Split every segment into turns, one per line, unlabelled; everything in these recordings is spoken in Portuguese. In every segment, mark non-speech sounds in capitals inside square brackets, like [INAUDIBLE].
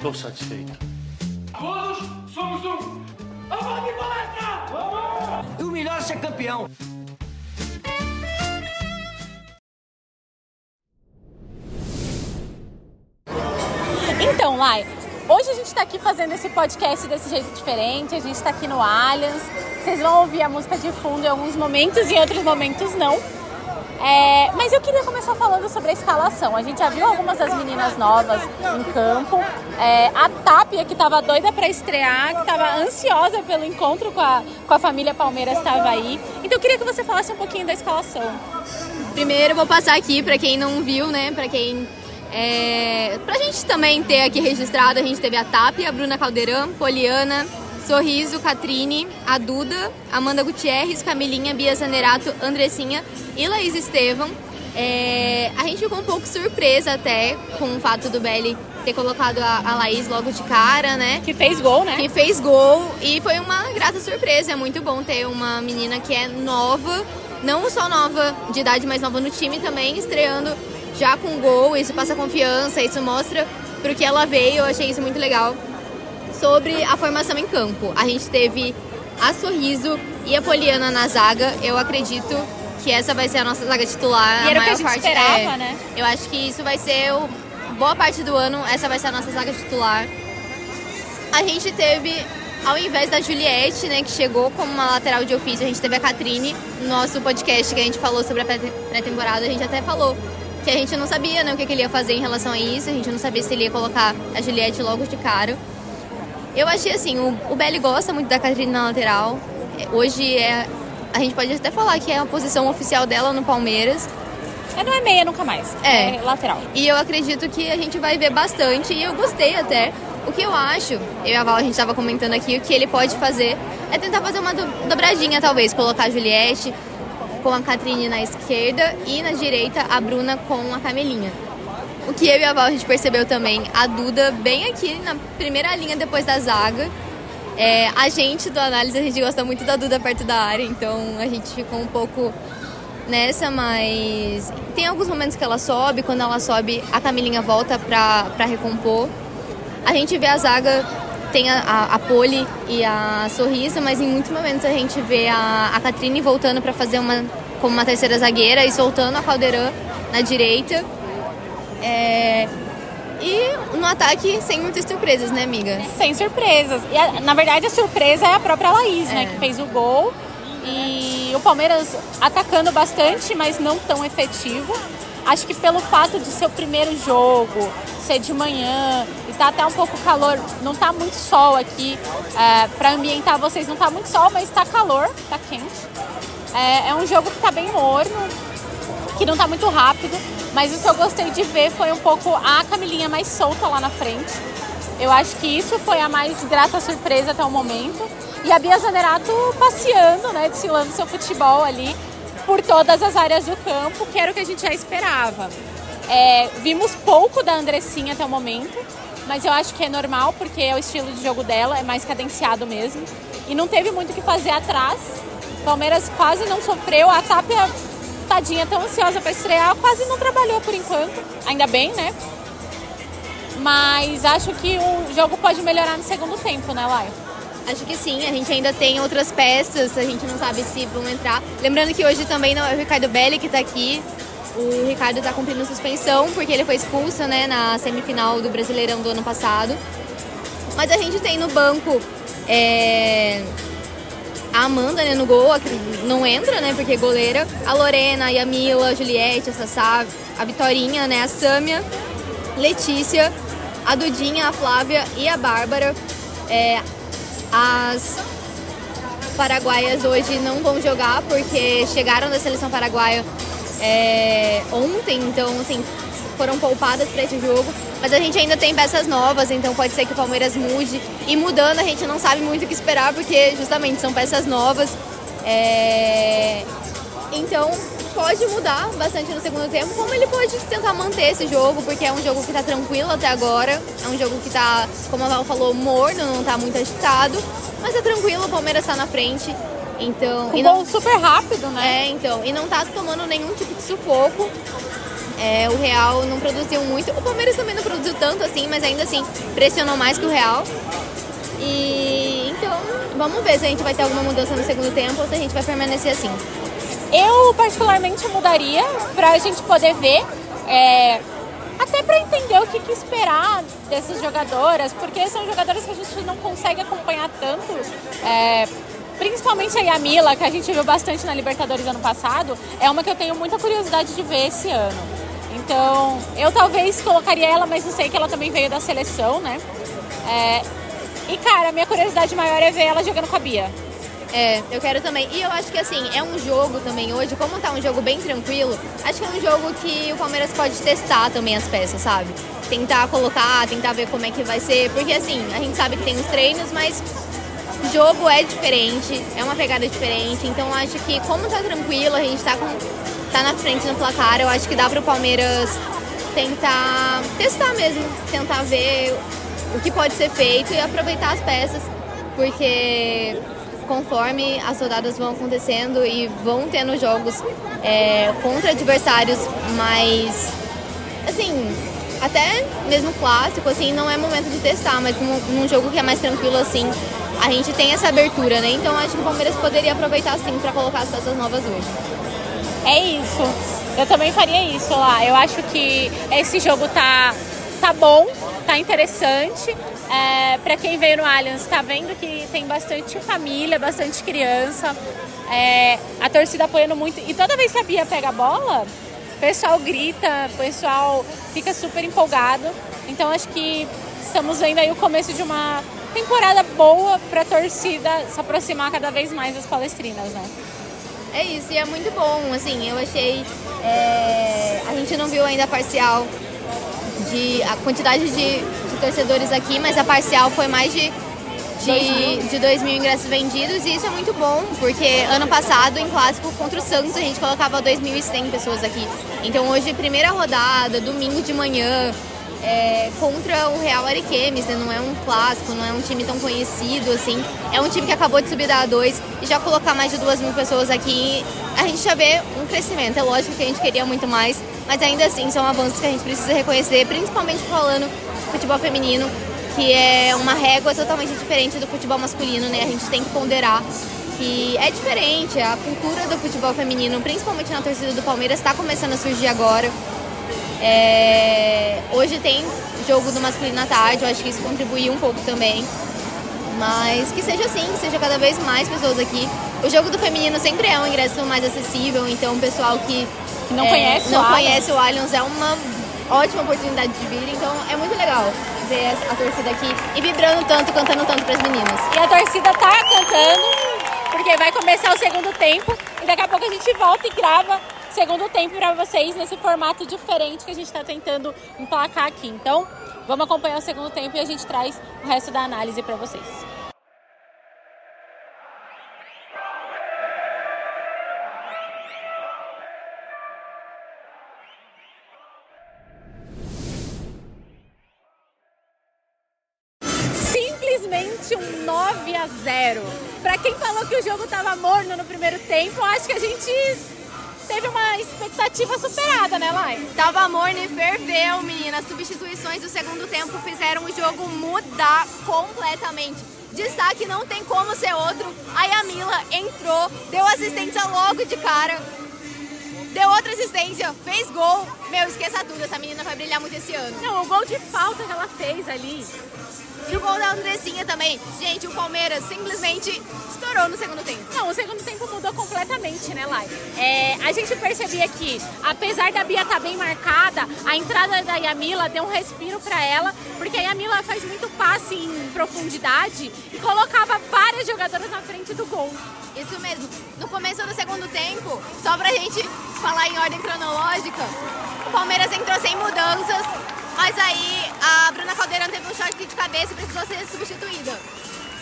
Tô satisfeito.
Todos somos um. Vamos de palestra! Vamos!
E o melhor é ser campeão.
Então, Lai, hoje a gente está aqui fazendo esse podcast desse jeito diferente. A gente está aqui no Allianz. Vocês vão ouvir a música de fundo em alguns momentos e em outros momentos não. É, mas eu queria começar falando sobre a escalação. A gente já viu algumas das meninas novas em campo. É, a Tapia, que estava doida para estrear, que estava ansiosa pelo encontro com a, com a família Palmeiras, estava aí. Então eu queria que você falasse um pouquinho da escalação.
Primeiro vou passar aqui para quem não viu, né? Para quem é, pra gente também ter aqui registrado, a gente teve a Tapia, a Bruna Caldeirão, Poliana, Sorriso, Catrine, a Duda, Amanda Gutierrez, Camilinha, Bia Zanerato, Andressinha e Laís Estevam. É, a gente ficou um pouco surpresa até com o fato do Belly ter colocado a, a Laís logo de cara, né?
Que fez gol, né?
Que fez gol e foi uma grata surpresa. É muito bom ter uma menina que é nova, não só nova de idade, mas nova no time também, estreando já com gol. Isso passa confiança, isso mostra pro que ela veio. Eu achei isso muito legal sobre a formação em campo. A gente teve a Sorriso e a Poliana na zaga. Eu acredito que essa vai ser a nossa zaga titular.
E era
a
o que a
maior
gente
parte
esperava,
é,
né?
Eu acho que isso vai ser o, boa parte do ano. Essa vai ser a nossa zaga titular. A gente teve, ao invés da Juliette, né, que chegou como uma lateral de ofício, a gente teve a Catrine. No nosso podcast que a gente falou sobre a pré- pré-temporada, a gente até falou que a gente não sabia né, o que, que ele ia fazer em relação a isso. A gente não sabia se ele ia colocar a Juliette logo de cara. Eu achei assim, o, o Belly gosta muito da Catrine na lateral. É, Hoje é. A gente pode até falar que é a posição oficial dela no Palmeiras.
É, não é meia nunca mais.
É.
lateral.
E eu acredito que a gente vai ver bastante e eu gostei até. O que eu acho, eu e a Val, a gente estava comentando aqui, o que ele pode fazer é tentar fazer uma do- dobradinha, talvez, colocar a Juliette com a Catrine na esquerda e na direita a Bruna com a Camelinha. O que eu e a Val a gente percebeu também, a Duda bem aqui na primeira linha depois da zaga. É, a gente do análise, a gente gosta muito da Duda perto da área, então a gente ficou um pouco nessa, mas tem alguns momentos que ela sobe, quando ela sobe, a Camilinha volta pra, pra recompor. A gente vê a zaga, tem a, a, a Poli e a Sorriso, mas em muitos momentos a gente vê a, a Catrine voltando pra fazer uma como uma terceira zagueira e soltando a Caldeirão na direita. É, e no ataque, sem muitas surpresas, né, amiga?
Sem surpresas. E a- na verdade a surpresa é a própria Laís, né?
É.
Que fez o gol. E o Palmeiras atacando bastante, mas não tão efetivo. Acho que pelo fato de ser o primeiro jogo, ser de manhã e tá até um pouco calor, não tá muito sol aqui. É, para ambientar vocês não tá muito sol, mas tá calor, tá quente. É, é um jogo que tá bem morno, que não tá muito rápido, mas o que eu gostei de ver foi um pouco a Camilinha mais solta lá na frente. Eu acho que isso foi a mais grata surpresa até o momento. E a Bia Zanerato passeando, né, desfilando seu futebol ali por todas as áreas do campo, que era o que a gente já esperava. É, vimos pouco da Andressinha até o momento, mas eu acho que é normal, porque é o estilo de jogo dela, é mais cadenciado mesmo. E não teve muito o que fazer atrás. Palmeiras quase não sofreu. A Tapia, tadinha, tão ansiosa para estrear, quase não trabalhou por enquanto. Ainda bem, né? Mas acho que o jogo pode melhorar no segundo tempo, né, Lai?
Acho que sim, a gente ainda tem outras peças, a gente não sabe se vão entrar. Lembrando que hoje também não é o Ricardo Belli que tá aqui. O Ricardo tá cumprindo suspensão porque ele foi expulso, né, na semifinal do Brasileirão do ano passado. Mas a gente tem no banco é, a Amanda, né, no gol, que não entra, né, porque é goleira. A Lorena, a Yamila, a Juliette, a Sassá, a Vitorinha, né, a Sâmia, Letícia, a Dudinha, a Flávia e a Bárbara. É, as paraguaias hoje não vão jogar porque chegaram da seleção paraguaia é, ontem, então assim, foram poupadas para esse jogo. Mas a gente ainda tem peças novas, então pode ser que o Palmeiras mude. E mudando, a gente não sabe muito o que esperar, porque justamente são peças novas. É, Então pode mudar bastante no segundo tempo, como ele pode tentar manter esse jogo, porque é um jogo que tá tranquilo até agora. É um jogo que tá, como a Val falou, morno, não tá muito agitado. Mas é tranquilo, o Palmeiras tá na frente. Então.
Um
e
gol super rápido, né?
é, então. E não tá tomando nenhum tipo de sufoco. É, o Real não produziu muito. O Palmeiras também não produziu tanto assim, mas ainda assim pressionou mais que o Real. E então, vamos ver se a gente vai ter alguma mudança no segundo tempo ou se a gente vai permanecer assim.
Eu particularmente mudaria pra gente poder ver, é, até pra entender o que, que esperar dessas jogadoras, porque são jogadoras que a gente não consegue acompanhar tanto. É, principalmente a Yamila, que a gente viu bastante na Libertadores ano passado, é uma que eu tenho muita curiosidade de ver esse ano. Então, eu talvez colocaria ela, mas não sei que ela também veio da seleção, né? É, e cara, a minha curiosidade maior é ver ela jogando com a Bia.
É, eu quero também. E eu acho que assim, é um jogo também hoje, como tá um jogo bem tranquilo, acho que é um jogo que o Palmeiras pode testar também as peças, sabe? Tentar colocar, tentar ver como é que vai ser, porque assim, a gente sabe que tem os treinos, mas jogo é diferente, é uma pegada diferente, então acho que como tá tranquilo, a gente tá com tá na frente no placar, eu acho que dá pro Palmeiras tentar testar mesmo, tentar ver o que pode ser feito e aproveitar as peças, porque conforme as rodadas vão acontecendo e vão tendo jogos é, contra adversários mais assim até mesmo clássico assim não é momento de testar mas num, num jogo que é mais tranquilo assim a gente tem essa abertura né? Então acho que o Palmeiras poderia aproveitar sim para colocar as peças novas hoje
é isso eu também faria isso lá eu acho que esse jogo tá tá bom tá interessante é, para quem veio no Allianz, está vendo que tem bastante família, bastante criança, é, a torcida apoiando muito. E toda vez que a Bia pega a bola, o pessoal grita, o pessoal fica super empolgado. Então acho que estamos vendo aí o começo de uma temporada boa para a torcida se aproximar cada vez mais das palestrinas, né?
É isso, e é muito bom, assim, eu achei. É, a gente não viu ainda a parcial de a quantidade de de torcedores aqui, mas a parcial foi mais de, de, de 2 mil ingressos vendidos e isso é muito bom, porque ano passado, em clássico contra o Santos, a gente colocava 2.100 pessoas aqui. Então hoje, primeira rodada, domingo de manhã, é, contra o Real Ariquemes, né? não é um clássico, não é um time tão conhecido assim. É um time que acabou de subir da A2 e já colocar mais de duas mil pessoas aqui, a gente já vê um crescimento. É lógico que a gente queria muito mais, mas ainda assim são avanços que a gente precisa reconhecer, principalmente falando futebol feminino, que é uma régua totalmente diferente do futebol masculino, né? A gente tem que ponderar que é diferente, a cultura do futebol feminino, principalmente na torcida do Palmeiras, está começando a surgir agora. É... Hoje tem jogo do masculino à tarde, eu acho que isso contribuiu um pouco também. Mas que seja assim, que seja cada vez mais pessoas aqui. O jogo do feminino sempre é um ingresso mais acessível, então o pessoal que,
que não, é, conhece,
não
o
conhece o Allianz é uma ótima oportunidade de vir, então é muito legal ver a torcida aqui e vibrando tanto, cantando tanto para as meninas.
E a torcida tá cantando, porque vai começar o segundo tempo e daqui a pouco a gente volta e grava segundo tempo para vocês nesse formato diferente que a gente está tentando emplacar aqui. Então, vamos acompanhar o segundo tempo e a gente traz o resto da análise para vocês. um 9 a 0. Para quem falou que o jogo estava morno no primeiro tempo, acho que a gente teve uma expectativa superada, né, Lai?
Tava morno e ferveu, menina. As substituições do segundo tempo fizeram o jogo mudar completamente. Destaque não tem como ser outro. A Yamila entrou, deu assistência logo de cara. Deu outra assistência, fez gol. Meu, esqueça tudo, essa menina vai brilhar muito esse ano.
Não, o gol de falta que ela fez ali
e o gol da Andressinha também. Gente, o Palmeiras simplesmente estourou no segundo tempo.
Não, o segundo tempo mudou completamente, né, Lai? É, a gente percebia que, apesar da Bia estar tá bem marcada, a entrada da Yamila deu um respiro para ela, porque a Yamila faz muito passe em profundidade e colocava várias jogadoras na frente do gol.
Isso mesmo. No começo do segundo tempo, só pra gente falar em ordem cronológica, o Palmeiras entrou sem mudanças, mas aí a Bruna Caldeirão teve um choque de cabeça e precisou ser substituída.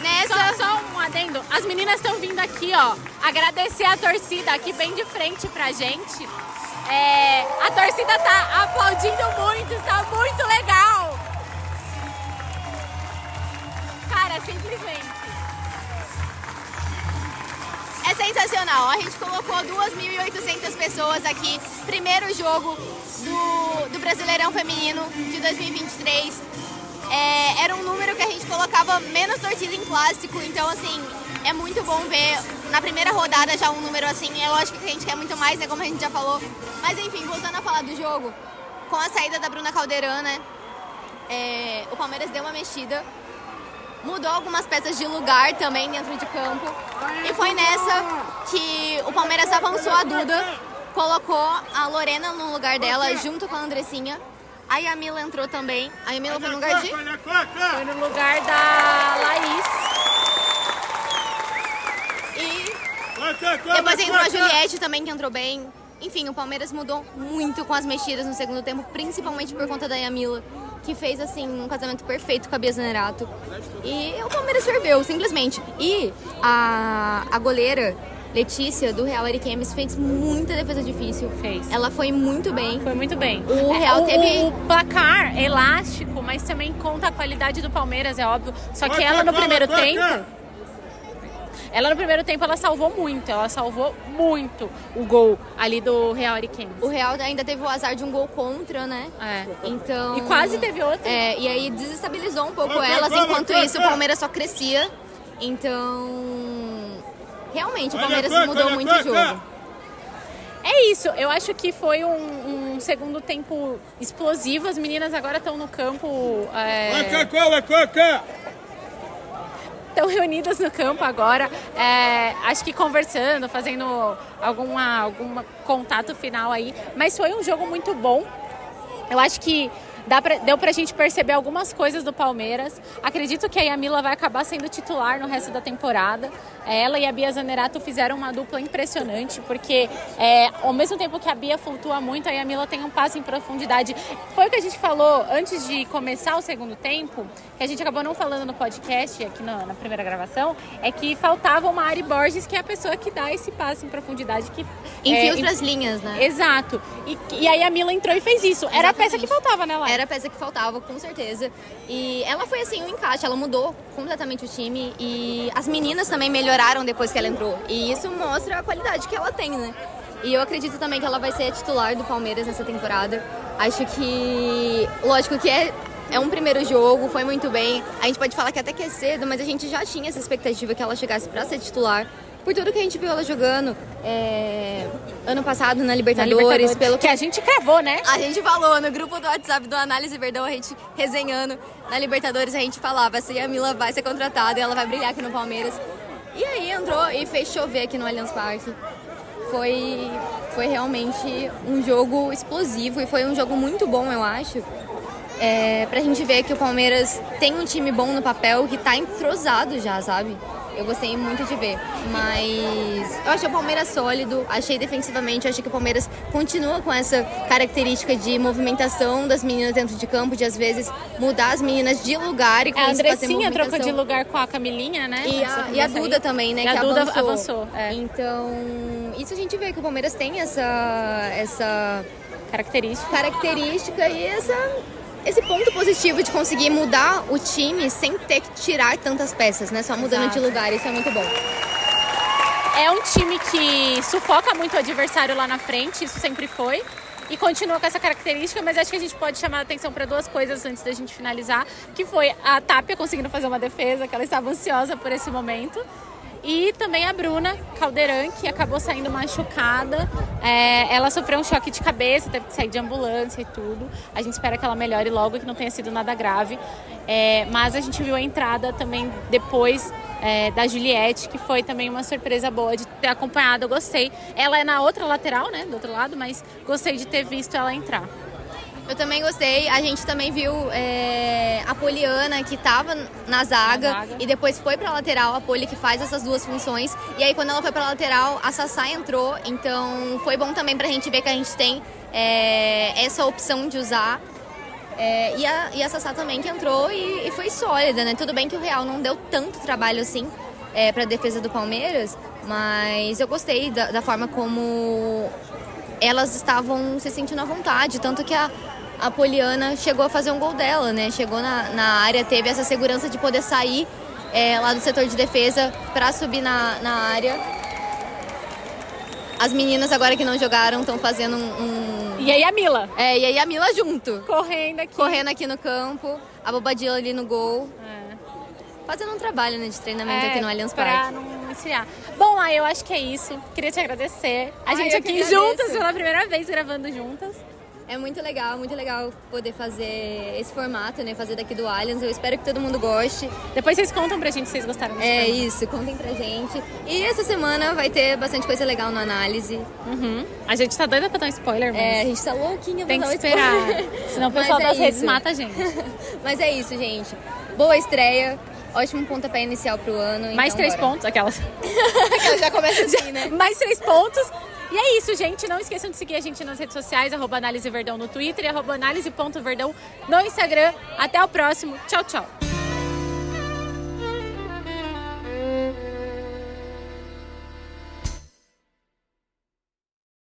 Nessa... Só, só um adendo. As meninas estão vindo aqui, ó, agradecer a torcida aqui bem de frente pra gente. É, a torcida tá aplaudindo muito, está muito legal. Cara, simplesmente.
Sensacional. A gente colocou 2.800 pessoas aqui. Primeiro jogo do, do Brasileirão Feminino de 2023. É, era um número que a gente colocava menos torcida em clássico, então assim, é muito bom ver na primeira rodada já um número assim. É lógico que a gente quer muito mais, né? Como a gente já falou. Mas enfim, voltando a falar do jogo, com a saída da Bruna Caldeirão, né? É, o Palmeiras deu uma mexida mudou algumas peças de lugar também dentro de campo. E foi nessa que o Palmeiras avançou a Duda, colocou a Lorena no lugar dela, junto com a Andressinha. A Yamila entrou também. A Yamila foi no lugar de...
Foi no lugar da Laís.
E depois entrou a Juliette também, que entrou bem. Enfim, o Palmeiras mudou muito com as mexidas no segundo tempo, principalmente por conta da Yamila que fez assim um casamento perfeito com a Bia Zanerato. E o Palmeiras ferveu, simplesmente. E a, a goleira Letícia, do Real Ariquemes, fez muita defesa difícil.
Fez.
Ela foi muito bem.
Foi muito bem.
O Real
o,
teve.
O placar elástico, mas também conta a qualidade do Palmeiras, é óbvio. Só que ela no primeiro tempo. Ela no primeiro tempo ela salvou muito, ela salvou muito o gol ali do Real Ariquemes.
O Real ainda teve o azar de um gol contra, né?
É.
Então.
E quase teve outro.
É, e aí desestabilizou um pouco elas, enquanto isso o Palmeiras só crescia. Então. Realmente, o Palmeiras mudou muito o jogo.
É isso, eu acho que foi um, um segundo tempo explosivo. As meninas agora estão no campo. É... Estão reunidas no campo agora, é, acho que conversando, fazendo alguma, algum contato final aí. Mas foi um jogo muito bom. Eu acho que Dá pra, deu pra gente perceber algumas coisas do Palmeiras. Acredito que a Yamila vai acabar sendo titular no resto da temporada. Ela e a Bia Zanerato fizeram uma dupla impressionante, porque é, ao mesmo tempo que a Bia flutua muito, a Yamila tem um passo em profundidade. Foi o que a gente falou antes de começar o segundo tempo, que a gente acabou não falando no podcast, aqui na, na primeira gravação, é que faltava uma Ari Borges, que é a pessoa que dá esse passo em profundidade. que
Infiltra
é,
as linhas, né?
Exato. E, e aí a Mila entrou e fez isso. Era
Exatamente.
a peça que faltava, né, Lai?
Era a peça que faltava, com certeza. E ela foi assim, um encaixe, ela mudou completamente o time e as meninas também melhoraram depois que ela entrou. E isso mostra a qualidade que ela tem, né? E eu acredito também que ela vai ser titular do Palmeiras nessa temporada. Acho que, lógico que é é um primeiro jogo, foi muito bem. A gente pode falar que até que é cedo, mas a gente já tinha essa expectativa que ela chegasse para ser titular por tudo que a gente viu ela jogando é, ano passado na Libertadores,
na Libertadores,
pelo
que a gente cravou, né?
A gente falou no grupo do WhatsApp do Análise Verdão, a gente resenhando na Libertadores, a gente falava se a Mila vai ser contratada e ela vai brilhar aqui no Palmeiras. E aí entrou e fez chover aqui no Allianz Parque. Foi, foi realmente um jogo explosivo e foi um jogo muito bom, eu acho. É, pra gente ver que o Palmeiras tem um time bom no papel que tá entrosado já, sabe? Eu gostei muito de ver. Mas eu achei o Palmeiras sólido, achei defensivamente, achei que o Palmeiras continua com essa característica de movimentação das meninas dentro de campo, de às vezes mudar as meninas de lugar e com
É, a Andressinha trocou de lugar com a Camilinha, né?
E a, e a Duda também, né?
E a
que
Duda
avançou.
avançou, é.
Então, isso a gente vê que o Palmeiras tem essa, essa
Característica.
característica e essa, esse ponto positivo de conseguir mudar o time sem ter que tirar tantas peças, né? Só mudando
Exato.
de lugar, isso é muito bom.
É um time que sufoca muito o adversário lá na frente, isso sempre foi. E continua com essa característica, mas acho que a gente pode chamar a atenção para duas coisas antes da gente finalizar, que foi a Tapia conseguindo fazer uma defesa, que ela estava ansiosa por esse momento. E também a Bruna Caldeirão, que acabou saindo machucada. É, ela sofreu um choque de cabeça, teve que sair de ambulância e tudo. A gente espera que ela melhore logo, que não tenha sido nada grave. É, mas a gente viu a entrada também depois é, da Juliette, que foi também uma surpresa boa de ter acompanhado. Eu gostei. Ela é na outra lateral, né? Do outro lado, mas gostei de ter visto ela entrar.
Eu também gostei. A gente também viu é, a Poliana, que estava na zaga,
Na zaga.
e depois foi pra lateral, a Poli que faz essas duas funções. E aí, quando ela foi pra lateral, a Sassá entrou. Então, foi bom também pra gente ver que a gente tem é, essa opção de usar. É, e, a, e a Sassá também que entrou e, e foi sólida, né? Tudo bem que o Real não deu tanto trabalho assim é, para defesa do Palmeiras, mas eu gostei da, da forma como elas estavam se sentindo à vontade, tanto que a, a Poliana chegou a fazer um gol dela, né? Chegou na, na área, teve essa segurança de poder sair é, lá do setor de defesa para subir na, na área. As meninas agora que não jogaram estão fazendo um, um...
E aí a Mila?
É, e aí a Mila junto.
Correndo aqui.
Correndo aqui no campo, a Bobadilla ali no gol.
É.
Fazendo um trabalho né, de treinamento
É,
aqui no Allianz Parque.
não esfriar. Bom, aí eu acho que é isso. Queria te agradecer. A
Ai,
gente aqui juntas pela primeira vez gravando juntas.
É muito legal, muito legal poder fazer esse formato, né? Fazer daqui do Allianz. Eu espero que todo mundo goste.
Depois vocês contam pra gente se vocês gostaram desse
É
formato.
isso, contem pra gente. E essa semana vai ter bastante coisa legal no análise.
Uhum. A gente tá doida pra dar um spoiler, mas
É, a gente tá louquinha pra
tem que
dar um
esperar.
spoiler.
Senão o
Mas
pessoal
é
das redes mata a gente. [LAUGHS]
Mas é isso, gente. Boa estreia. Ótimo pontapé inicial pro ano.
Mais
então
três
bora.
pontos, aquelas. [LAUGHS]
Ela já começa assim, [LAUGHS] né?
Mais três pontos. E é isso, gente. Não esqueçam de seguir a gente nas redes sociais, arroba Análise Verdão no Twitter e arroba análise.verdão no Instagram. Até o próximo. Tchau, tchau.